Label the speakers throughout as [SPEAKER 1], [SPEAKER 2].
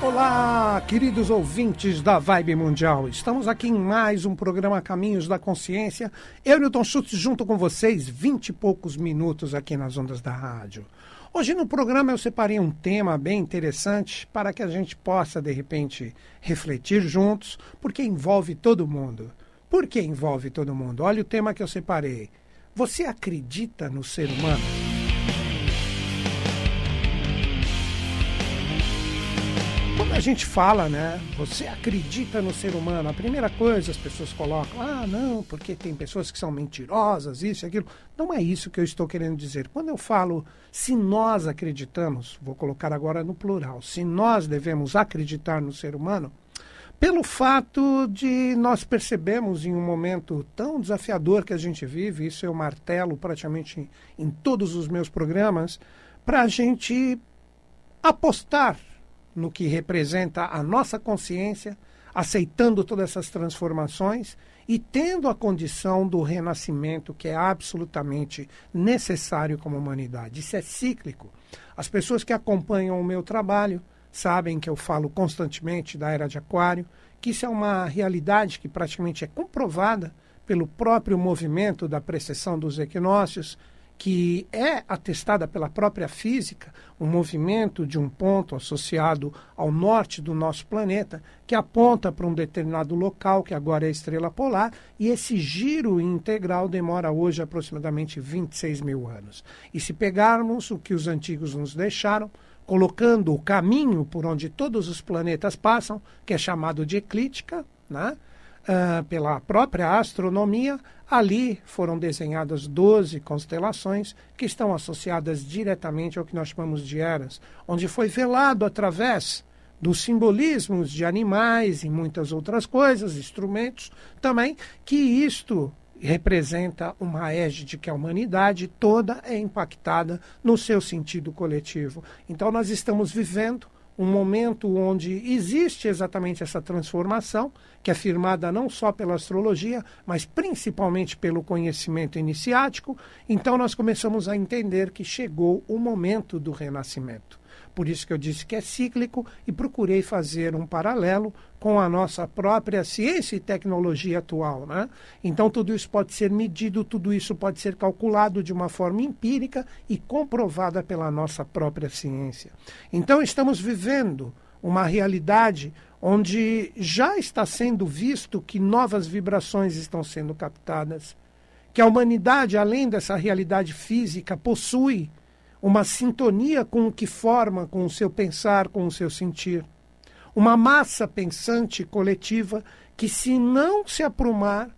[SPEAKER 1] Olá, queridos ouvintes da Vibe Mundial. Estamos aqui em mais um programa Caminhos da Consciência. Eu, Newton Schultz, junto com vocês, vinte e poucos minutos aqui nas ondas da rádio. Hoje no programa eu separei um tema bem interessante para que a gente possa, de repente, refletir juntos, porque envolve todo mundo. Por que envolve todo mundo? Olha o tema que eu separei. Você acredita no ser humano? Gente fala, né? Você acredita no ser humano? A primeira coisa as pessoas colocam, ah, não, porque tem pessoas que são mentirosas, isso e aquilo. Não é isso que eu estou querendo dizer. Quando eu falo se nós acreditamos, vou colocar agora no plural, se nós devemos acreditar no ser humano, pelo fato de nós percebemos em um momento tão desafiador que a gente vive, isso eu martelo praticamente em, em todos os meus programas, para a gente apostar no que representa a nossa consciência, aceitando todas essas transformações e tendo a condição do renascimento que é absolutamente necessário como humanidade. Isso é cíclico. As pessoas que acompanham o meu trabalho sabem que eu falo constantemente da era de Aquário, que isso é uma realidade que praticamente é comprovada pelo próprio movimento da precessão dos equinócios que é atestada pela própria física, um movimento de um ponto associado ao norte do nosso planeta, que aponta para um determinado local, que agora é a estrela polar, e esse giro integral demora hoje aproximadamente 26 mil anos. E se pegarmos o que os antigos nos deixaram, colocando o caminho por onde todos os planetas passam, que é chamado de eclíptica, né? Uh, pela própria astronomia, ali foram desenhadas 12 constelações que estão associadas diretamente ao que nós chamamos de eras, onde foi velado através dos simbolismos de animais e muitas outras coisas, instrumentos também, que isto representa uma égide que a humanidade toda é impactada no seu sentido coletivo. Então nós estamos vivendo um momento onde existe exatamente essa transformação, que é firmada não só pela astrologia, mas principalmente pelo conhecimento iniciático. Então, nós começamos a entender que chegou o momento do renascimento. Por isso que eu disse que é cíclico e procurei fazer um paralelo com a nossa própria ciência e tecnologia atual. Né? Então, tudo isso pode ser medido, tudo isso pode ser calculado de uma forma empírica e comprovada pela nossa própria ciência. Então, estamos vivendo uma realidade onde já está sendo visto que novas vibrações estão sendo captadas, que a humanidade, além dessa realidade física, possui uma sintonia com o que forma, com o seu pensar, com o seu sentir. Uma massa pensante coletiva que, se não se aprumar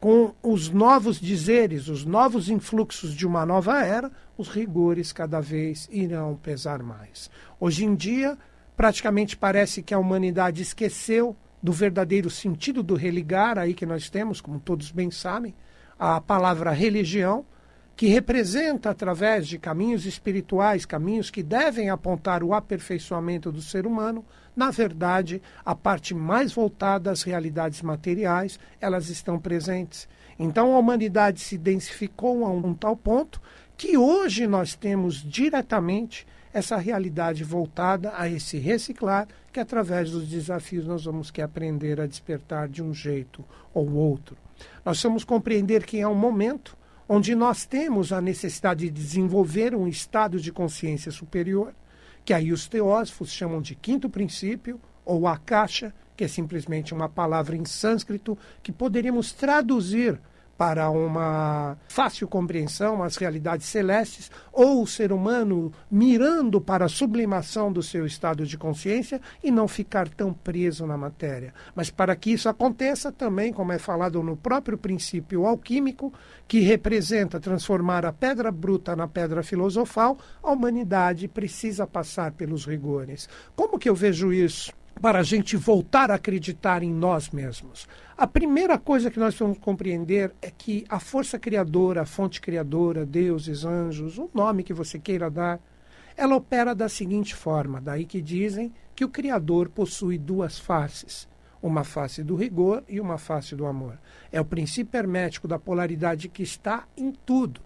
[SPEAKER 1] com os novos dizeres, os novos influxos de uma nova era, os rigores cada vez irão pesar mais. Hoje em dia, praticamente parece que a humanidade esqueceu do verdadeiro sentido do religar, aí que nós temos, como todos bem sabem, a palavra religião que representa, através de caminhos espirituais, caminhos que devem apontar o aperfeiçoamento do ser humano, na verdade, a parte mais voltada às realidades materiais, elas estão presentes. Então a humanidade se densificou a um tal ponto que hoje nós temos diretamente essa realidade voltada a esse reciclar, que através dos desafios nós vamos que aprender a despertar de um jeito ou outro. Nós vamos compreender que é um momento onde nós temos a necessidade de desenvolver um estado de consciência superior, que aí os teósofos chamam de quinto princípio, ou akasha, que é simplesmente uma palavra em sânscrito que poderíamos traduzir para uma fácil compreensão às realidades celestes, ou o ser humano mirando para a sublimação do seu estado de consciência e não ficar tão preso na matéria. Mas para que isso aconteça, também, como é falado no próprio princípio alquímico, que representa transformar a pedra bruta na pedra filosofal, a humanidade precisa passar pelos rigores. Como que eu vejo isso? Para a gente voltar a acreditar em nós mesmos. A primeira coisa que nós vamos compreender é que a força criadora, a fonte criadora, deuses, anjos, o nome que você queira dar, ela opera da seguinte forma: daí que dizem que o Criador possui duas faces, uma face do rigor e uma face do amor. É o princípio hermético da polaridade que está em tudo.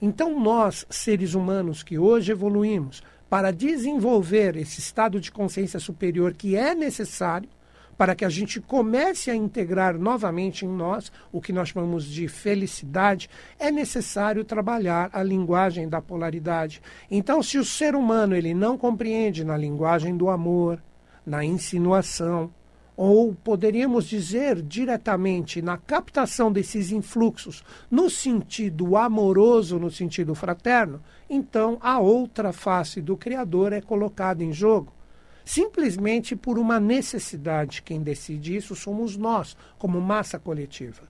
[SPEAKER 1] Então, nós, seres humanos que hoje evoluímos, para desenvolver esse estado de consciência superior que é necessário para que a gente comece a integrar novamente em nós o que nós chamamos de felicidade, é necessário trabalhar a linguagem da polaridade. Então, se o ser humano ele não compreende na linguagem do amor, na insinuação, ou poderíamos dizer diretamente na captação desses influxos no sentido amoroso, no sentido fraterno, então a outra face do Criador é colocada em jogo. Simplesmente por uma necessidade. Quem decide isso somos nós, como massa coletiva.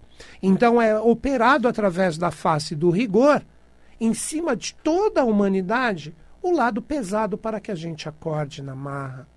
[SPEAKER 1] Então é operado através da face do rigor, em cima de toda a humanidade, o lado pesado para que a gente acorde na marra.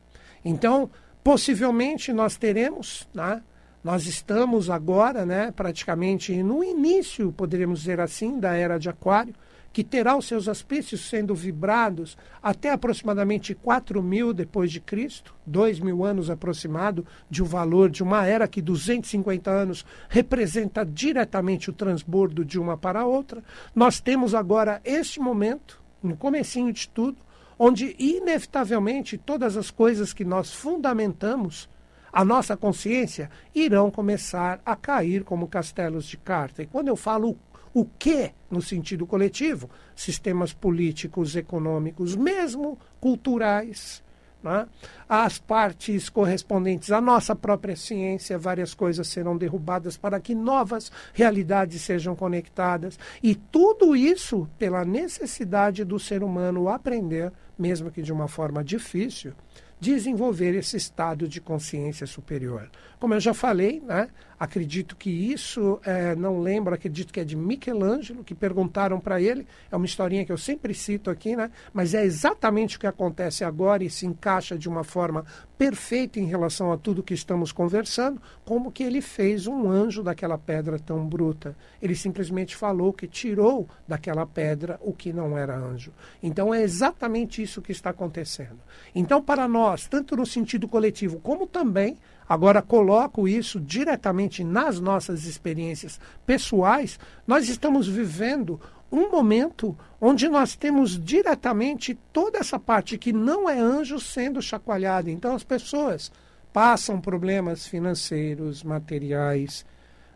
[SPEAKER 1] Então, possivelmente nós teremos, né? Nós estamos agora, né, praticamente no início, poderíamos dizer assim, da era de Aquário, que terá os seus aspectos sendo vibrados até aproximadamente 4 mil depois de Cristo, 2 mil anos aproximado de um valor de uma era que 250 anos representa diretamente o transbordo de uma para a outra. Nós temos agora este momento, no comecinho de tudo, onde inevitavelmente todas as coisas que nós fundamentamos a nossa consciência irão começar a cair como castelos de carta. E quando eu falo o que no sentido coletivo, sistemas políticos, econômicos, mesmo culturais, né? as partes correspondentes à nossa própria ciência, várias coisas serão derrubadas para que novas realidades sejam conectadas. E tudo isso pela necessidade do ser humano aprender mesmo que de uma forma difícil, desenvolver esse estado de consciência superior. Como eu já falei, né, acredito que isso, é, não lembro, acredito que é de Michelangelo, que perguntaram para ele, é uma historinha que eu sempre cito aqui, né, mas é exatamente o que acontece agora e se encaixa de uma forma perfeita em relação a tudo que estamos conversando, como que ele fez um anjo daquela pedra tão bruta. Ele simplesmente falou que tirou daquela pedra o que não era anjo. Então é exatamente isso que está acontecendo. Então, para nós, tanto no sentido coletivo como também agora coloco isso diretamente nas nossas experiências pessoais, nós estamos vivendo um momento onde nós temos diretamente toda essa parte que não é anjo sendo chacoalhada. Então as pessoas passam problemas financeiros, materiais,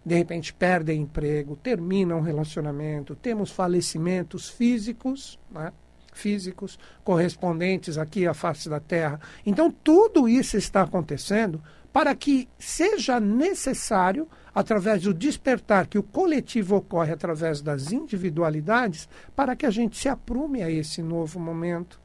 [SPEAKER 1] de repente perdem emprego, terminam relacionamento, temos falecimentos físicos, né? físicos correspondentes aqui à face da Terra. Então tudo isso está acontecendo para que seja necessário, através do despertar que o coletivo ocorre através das individualidades, para que a gente se aprume a esse novo momento.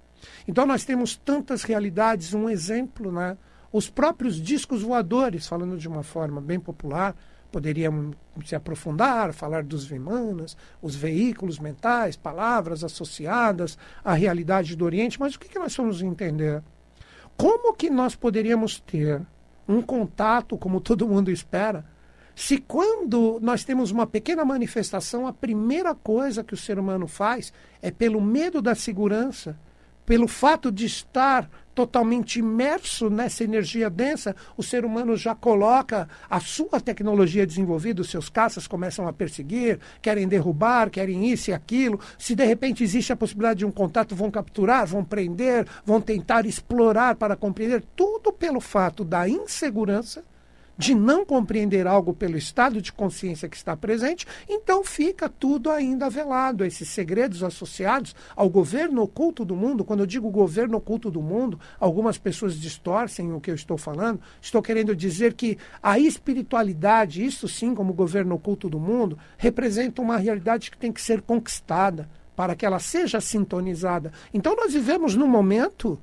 [SPEAKER 1] Então nós temos tantas realidades, um exemplo, né? Os próprios discos voadores, falando de uma forma bem popular, poderiam se aprofundar, falar dos Vimanas, os veículos mentais, palavras associadas à realidade do Oriente, mas o que, que nós vamos entender? Como que nós poderíamos ter um contato, como todo mundo espera, se quando nós temos uma pequena manifestação, a primeira coisa que o ser humano faz é pelo medo da segurança, pelo fato de estar totalmente imerso nessa energia densa, o ser humano já coloca a sua tecnologia desenvolvida, os seus caças começam a perseguir, querem derrubar, querem isso e aquilo. Se de repente existe a possibilidade de um contato, vão capturar, vão prender, vão tentar explorar para compreender, tudo pelo fato da insegurança de não compreender algo pelo estado de consciência que está presente, então fica tudo ainda velado. Esses segredos associados ao governo oculto do mundo, quando eu digo governo oculto do mundo, algumas pessoas distorcem o que eu estou falando. Estou querendo dizer que a espiritualidade, isso sim, como governo oculto do mundo, representa uma realidade que tem que ser conquistada para que ela seja sintonizada. Então nós vivemos num momento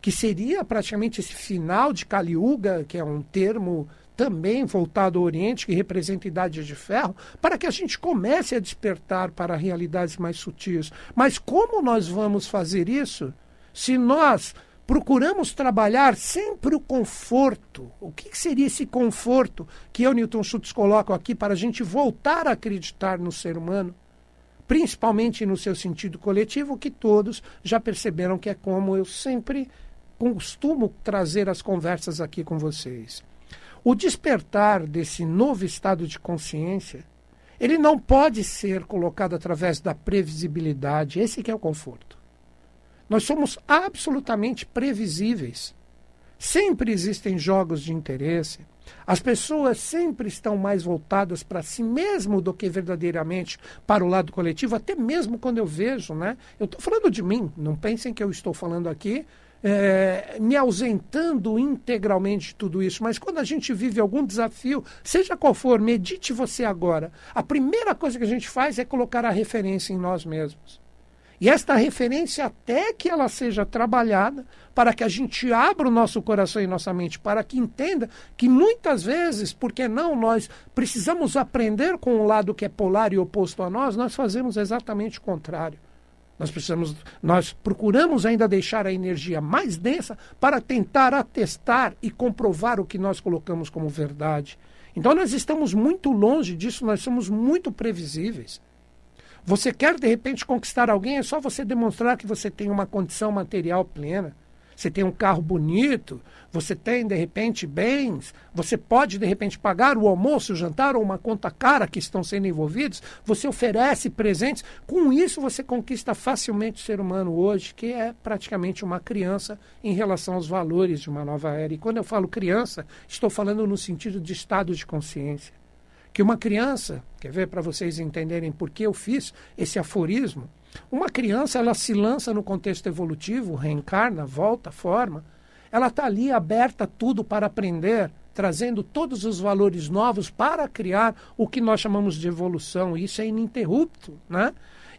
[SPEAKER 1] que seria praticamente esse final de Kali Yuga, que é um termo também voltado ao Oriente, que representa idade de ferro, para que a gente comece a despertar para realidades mais sutis. Mas como nós vamos fazer isso se nós procuramos trabalhar sempre o conforto? O que seria esse conforto que eu, Newton Schultz, coloco aqui para a gente voltar a acreditar no ser humano? Principalmente no seu sentido coletivo, que todos já perceberam que é como eu sempre costumo trazer as conversas aqui com vocês. O despertar desse novo estado de consciência, ele não pode ser colocado através da previsibilidade, esse que é o conforto. Nós somos absolutamente previsíveis. Sempre existem jogos de interesse. As pessoas sempre estão mais voltadas para si mesmo do que verdadeiramente para o lado coletivo, até mesmo quando eu vejo, né? Eu estou falando de mim, não pensem que eu estou falando aqui é, me ausentando integralmente de tudo isso, mas quando a gente vive algum desafio, seja qual for, medite você agora. A primeira coisa que a gente faz é colocar a referência em nós mesmos. E esta referência, até que ela seja trabalhada, para que a gente abra o nosso coração e nossa mente, para que entenda que muitas vezes, porque não, nós precisamos aprender com o lado que é polar e oposto a nós, nós fazemos exatamente o contrário. Nós precisamos, nós procuramos ainda deixar a energia mais densa para tentar atestar e comprovar o que nós colocamos como verdade. Então nós estamos muito longe disso, nós somos muito previsíveis. Você quer de repente conquistar alguém, é só você demonstrar que você tem uma condição material plena. Você tem um carro bonito, você tem de repente bens, você pode de repente pagar o almoço, o jantar ou uma conta cara que estão sendo envolvidos, você oferece presentes. Com isso você conquista facilmente o ser humano hoje, que é praticamente uma criança em relação aos valores de uma nova era. E quando eu falo criança, estou falando no sentido de estado de consciência que uma criança, quer ver para vocês entenderem por que eu fiz esse aforismo, uma criança ela se lança no contexto evolutivo, reencarna, volta, forma, ela está ali aberta a tudo para aprender, trazendo todos os valores novos para criar o que nós chamamos de evolução. Isso é ininterrupto, né?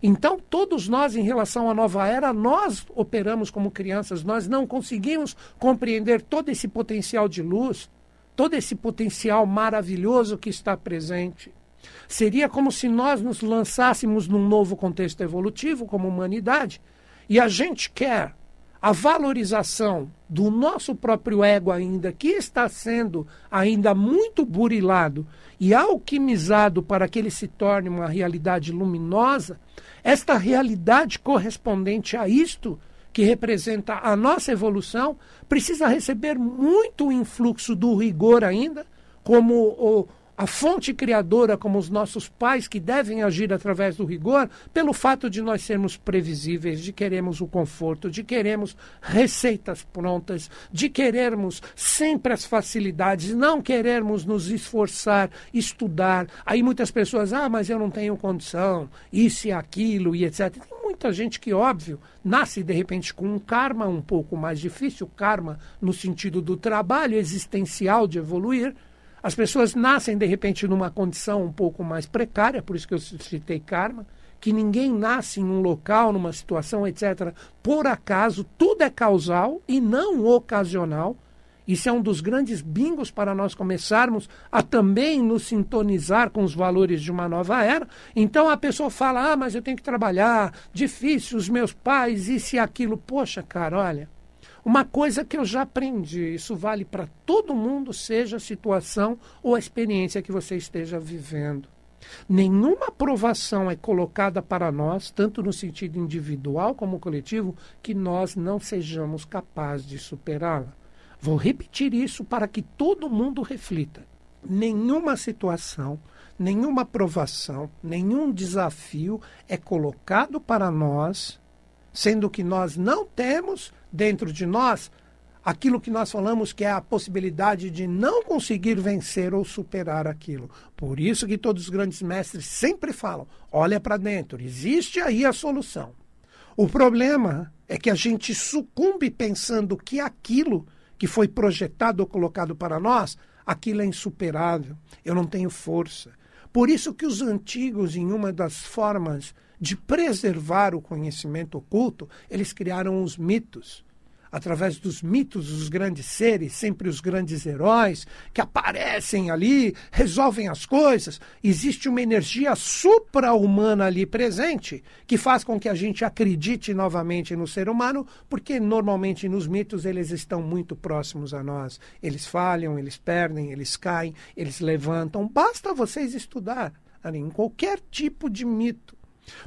[SPEAKER 1] Então, todos nós, em relação à nova era, nós operamos como crianças, nós não conseguimos compreender todo esse potencial de luz, todo esse potencial maravilhoso que está presente. Seria como se nós nos lançássemos num novo contexto evolutivo como humanidade e a gente quer a valorização do nosso próprio ego ainda, que está sendo ainda muito burilado e alquimizado para que ele se torne uma realidade luminosa, esta realidade correspondente a isto que representa a nossa evolução, precisa receber muito influxo do rigor ainda, como o, a fonte criadora, como os nossos pais que devem agir através do rigor, pelo fato de nós sermos previsíveis, de queremos o conforto, de queremos receitas prontas, de querermos sempre as facilidades, não querermos nos esforçar, estudar. Aí muitas pessoas, ah, mas eu não tenho condição, isso e aquilo e etc. Tem muita gente que, óbvio, nasce de repente com um karma um pouco mais difícil, karma no sentido do trabalho existencial de evoluir as pessoas nascem, de repente, numa condição um pouco mais precária, por isso que eu citei karma, que ninguém nasce em um local, numa situação, etc., por acaso, tudo é causal e não ocasional. Isso é um dos grandes bingos para nós começarmos a também nos sintonizar com os valores de uma nova era. Então a pessoa fala: ah, mas eu tenho que trabalhar, difícil, os meus pais, isso e aquilo. Poxa, cara, olha uma coisa que eu já aprendi, isso vale para todo mundo, seja a situação ou a experiência que você esteja vivendo. Nenhuma aprovação é colocada para nós, tanto no sentido individual como coletivo, que nós não sejamos capazes de superá-la. Vou repetir isso para que todo mundo reflita. Nenhuma situação, nenhuma aprovação, nenhum desafio é colocado para nós, sendo que nós não temos dentro de nós aquilo que nós falamos que é a possibilidade de não conseguir vencer ou superar aquilo. Por isso que todos os grandes mestres sempre falam: olha para dentro, existe aí a solução. O problema é que a gente sucumbe pensando que aquilo que foi projetado ou colocado para nós, aquilo é insuperável, eu não tenho força. Por isso que os antigos, em uma das formas de preservar o conhecimento oculto, eles criaram os mitos. Através dos mitos, os grandes seres, sempre os grandes heróis, que aparecem ali, resolvem as coisas. Existe uma energia supra-humana ali presente, que faz com que a gente acredite novamente no ser humano, porque normalmente nos mitos eles estão muito próximos a nós. Eles falham, eles perdem, eles caem, eles levantam. Basta vocês estudar em qualquer tipo de mito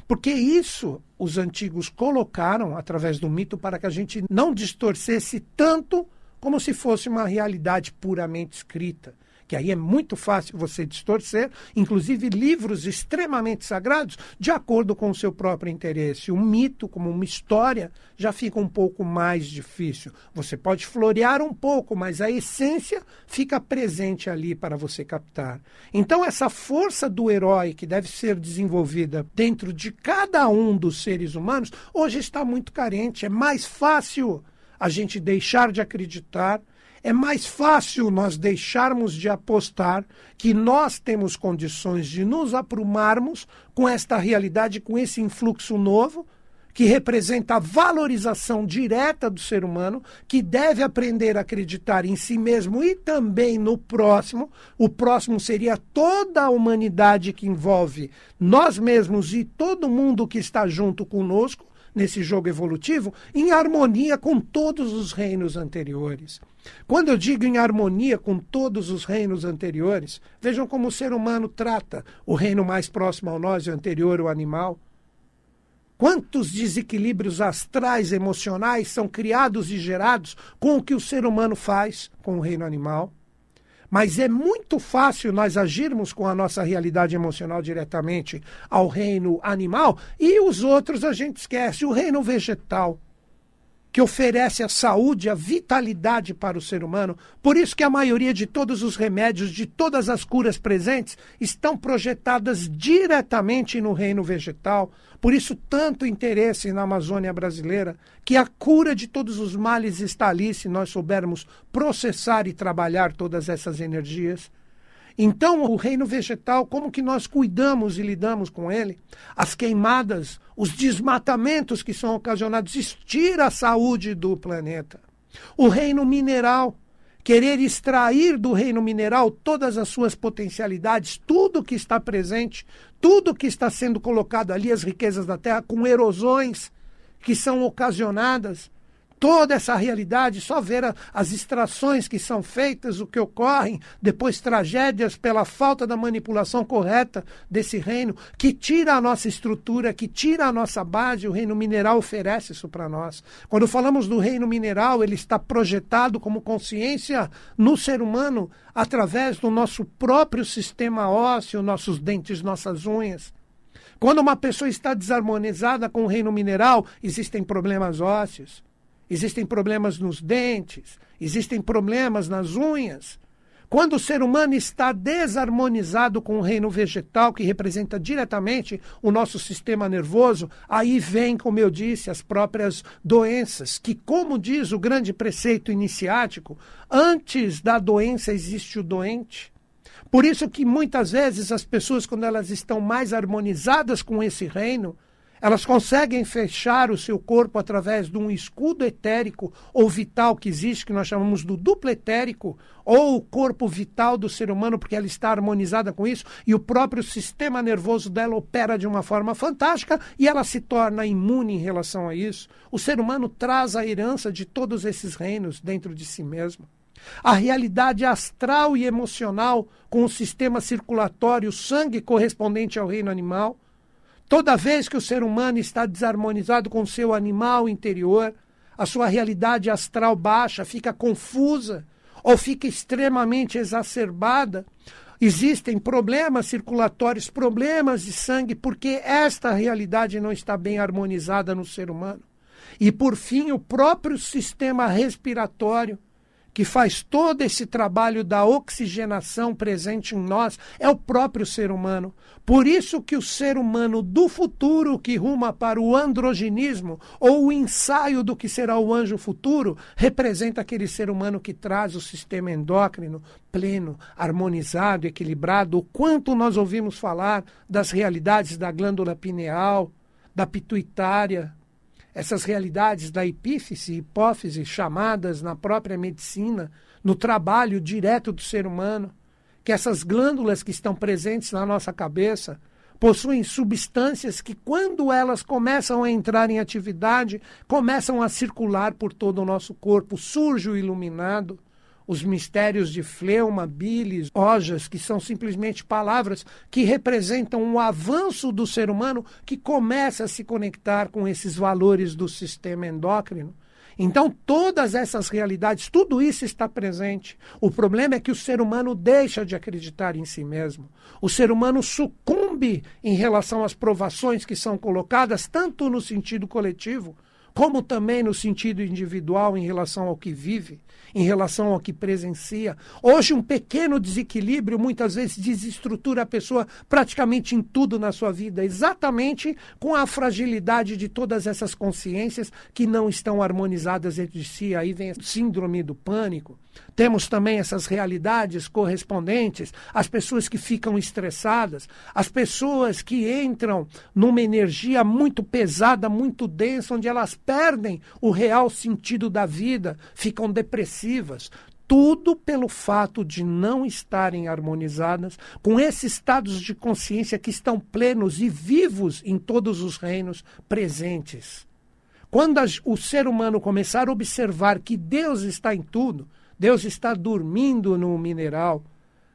[SPEAKER 1] porque isso os antigos colocaram através do mito para que a gente não distorcesse tanto como se fosse uma realidade puramente escrita. Que aí é muito fácil você distorcer, inclusive livros extremamente sagrados, de acordo com o seu próprio interesse. Um mito, como uma história, já fica um pouco mais difícil. Você pode florear um pouco, mas a essência fica presente ali para você captar. Então, essa força do herói que deve ser desenvolvida dentro de cada um dos seres humanos, hoje está muito carente. É mais fácil a gente deixar de acreditar é mais fácil nós deixarmos de apostar que nós temos condições de nos aprumarmos com esta realidade, com esse influxo novo, que representa a valorização direta do ser humano, que deve aprender a acreditar em si mesmo e também no próximo. O próximo seria toda a humanidade que envolve nós mesmos e todo mundo que está junto conosco nesse jogo evolutivo, em harmonia com todos os reinos anteriores. Quando eu digo em harmonia com todos os reinos anteriores, vejam como o ser humano trata o reino mais próximo ao nós e o anterior, o animal. Quantos desequilíbrios astrais emocionais são criados e gerados com o que o ser humano faz com o reino animal? Mas é muito fácil nós agirmos com a nossa realidade emocional diretamente ao reino animal e os outros a gente esquece. O reino vegetal, que oferece a saúde, a vitalidade para o ser humano. Por isso que a maioria de todos os remédios, de todas as curas presentes, estão projetadas diretamente no reino vegetal. Por isso tanto interesse na Amazônia brasileira, que a cura de todos os males está ali se nós soubermos processar e trabalhar todas essas energias. Então, o reino vegetal, como que nós cuidamos e lidamos com ele? As queimadas, os desmatamentos que são ocasionados, estira a saúde do planeta. O reino mineral, querer extrair do reino mineral todas as suas potencialidades, tudo que está presente, tudo que está sendo colocado ali, as riquezas da terra, com erosões que são ocasionadas toda essa realidade, só ver a, as extrações que são feitas, o que ocorrem, depois tragédias pela falta da manipulação correta desse reino, que tira a nossa estrutura, que tira a nossa base, o reino mineral oferece isso para nós. Quando falamos do reino mineral, ele está projetado como consciência no ser humano através do nosso próprio sistema ósseo, nossos dentes, nossas unhas. Quando uma pessoa está desarmonizada com o reino mineral, existem problemas ósseos. Existem problemas nos dentes, existem problemas nas unhas. Quando o ser humano está desarmonizado com o reino vegetal, que representa diretamente o nosso sistema nervoso, aí vem, como eu disse, as próprias doenças, que, como diz o grande preceito iniciático, antes da doença existe o doente. Por isso que muitas vezes as pessoas, quando elas estão mais harmonizadas com esse reino, elas conseguem fechar o seu corpo através de um escudo etérico ou vital que existe, que nós chamamos do duplo etérico, ou o corpo vital do ser humano, porque ela está harmonizada com isso, e o próprio sistema nervoso dela opera de uma forma fantástica e ela se torna imune em relação a isso. O ser humano traz a herança de todos esses reinos dentro de si mesmo. A realidade astral e emocional com o sistema circulatório, o sangue correspondente ao reino animal Toda vez que o ser humano está desarmonizado com seu animal interior, a sua realidade astral baixa, fica confusa ou fica extremamente exacerbada. Existem problemas circulatórios, problemas de sangue, porque esta realidade não está bem harmonizada no ser humano. E, por fim, o próprio sistema respiratório que faz todo esse trabalho da oxigenação presente em nós é o próprio ser humano. Por isso que o ser humano do futuro que ruma para o androgenismo ou o ensaio do que será o anjo futuro representa aquele ser humano que traz o sistema endócrino pleno, harmonizado, equilibrado. O quanto nós ouvimos falar das realidades da glândula pineal, da pituitária, essas realidades da epífise e hipófise chamadas na própria medicina, no trabalho direto do ser humano, que essas glândulas que estão presentes na nossa cabeça possuem substâncias que, quando elas começam a entrar em atividade, começam a circular por todo o nosso corpo, surge o iluminado os mistérios de fleuma, bilis, ojas, que são simplesmente palavras que representam um avanço do ser humano que começa a se conectar com esses valores do sistema endócrino. Então, todas essas realidades, tudo isso está presente. O problema é que o ser humano deixa de acreditar em si mesmo. O ser humano sucumbe em relação às provações que são colocadas, tanto no sentido coletivo, como também no sentido individual em relação ao que vive, em relação ao que presencia. Hoje, um pequeno desequilíbrio muitas vezes desestrutura a pessoa praticamente em tudo na sua vida, exatamente com a fragilidade de todas essas consciências que não estão harmonizadas entre si. Aí vem a síndrome do pânico. Temos também essas realidades correspondentes, as pessoas que ficam estressadas, as pessoas que entram numa energia muito pesada, muito densa, onde elas perdem o real sentido da vida, ficam depressivas. Tudo pelo fato de não estarem harmonizadas com esses estados de consciência que estão plenos e vivos em todos os reinos presentes. Quando o ser humano começar a observar que Deus está em tudo, Deus está dormindo no mineral,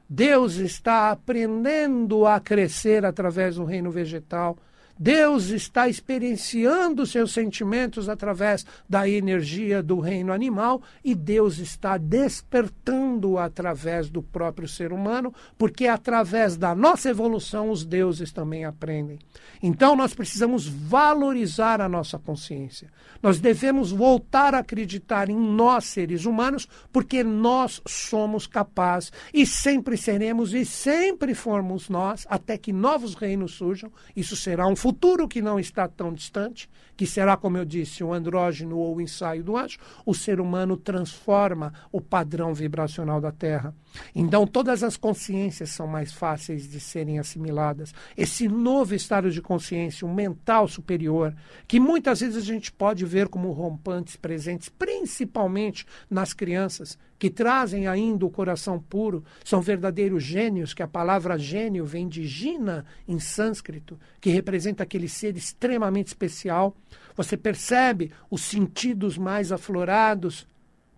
[SPEAKER 1] Deus está aprendendo a crescer através do reino vegetal, Deus está experienciando seus sentimentos através da energia do reino animal e Deus está despertando através do próprio ser humano, porque através da nossa evolução os deuses também aprendem. Então nós precisamos valorizar a nossa consciência. Nós devemos voltar a acreditar em nós, seres humanos, porque nós somos capazes e sempre seremos e sempre formos nós, até que novos reinos surjam. Isso será um futuro futuro que não está tão distante, que será, como eu disse, o andrógeno ou o ensaio do anjo, o ser humano transforma o padrão vibracional da Terra. Então, todas as consciências são mais fáceis de serem assimiladas. Esse novo estado de consciência, um mental superior, que muitas vezes a gente pode ver como rompantes presentes, principalmente nas crianças, que trazem ainda o coração puro, são verdadeiros gênios, que a palavra gênio vem de Gina em sânscrito, que representa aquele ser extremamente especial. Você percebe os sentidos mais aflorados,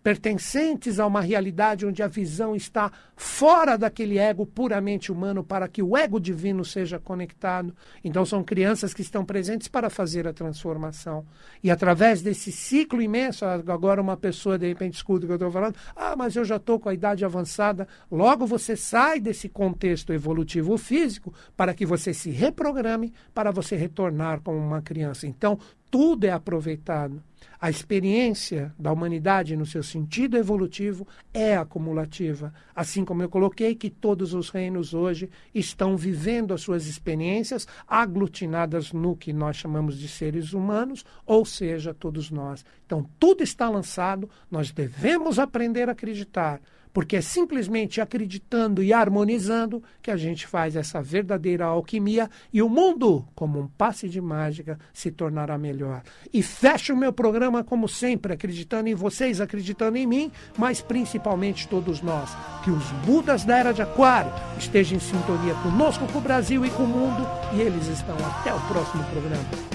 [SPEAKER 1] pertencentes a uma realidade onde a visão está fora daquele ego puramente humano para que o ego divino seja conectado. Então são crianças que estão presentes para fazer a transformação. E através desse ciclo imenso, agora uma pessoa de repente escuta o que eu estou falando, ah, mas eu já estou com a idade avançada. Logo você sai desse contexto evolutivo físico para que você se reprograme para você retornar como uma criança. Então tudo é aproveitado. A experiência da humanidade, no seu sentido evolutivo, é acumulativa. Assim como eu coloquei que todos os reinos hoje estão vivendo as suas experiências aglutinadas no que nós chamamos de seres humanos, ou seja, todos nós. Então, tudo está lançado, nós devemos aprender a acreditar porque é simplesmente acreditando e harmonizando que a gente faz essa verdadeira alquimia e o mundo, como um passe de mágica, se tornará melhor. E fecho o meu programa, como sempre, acreditando em vocês, acreditando em mim, mas principalmente todos nós. Que os Budas da Era de Aquário estejam em sintonia conosco, com o Brasil e com o mundo, e eles estão até o próximo programa.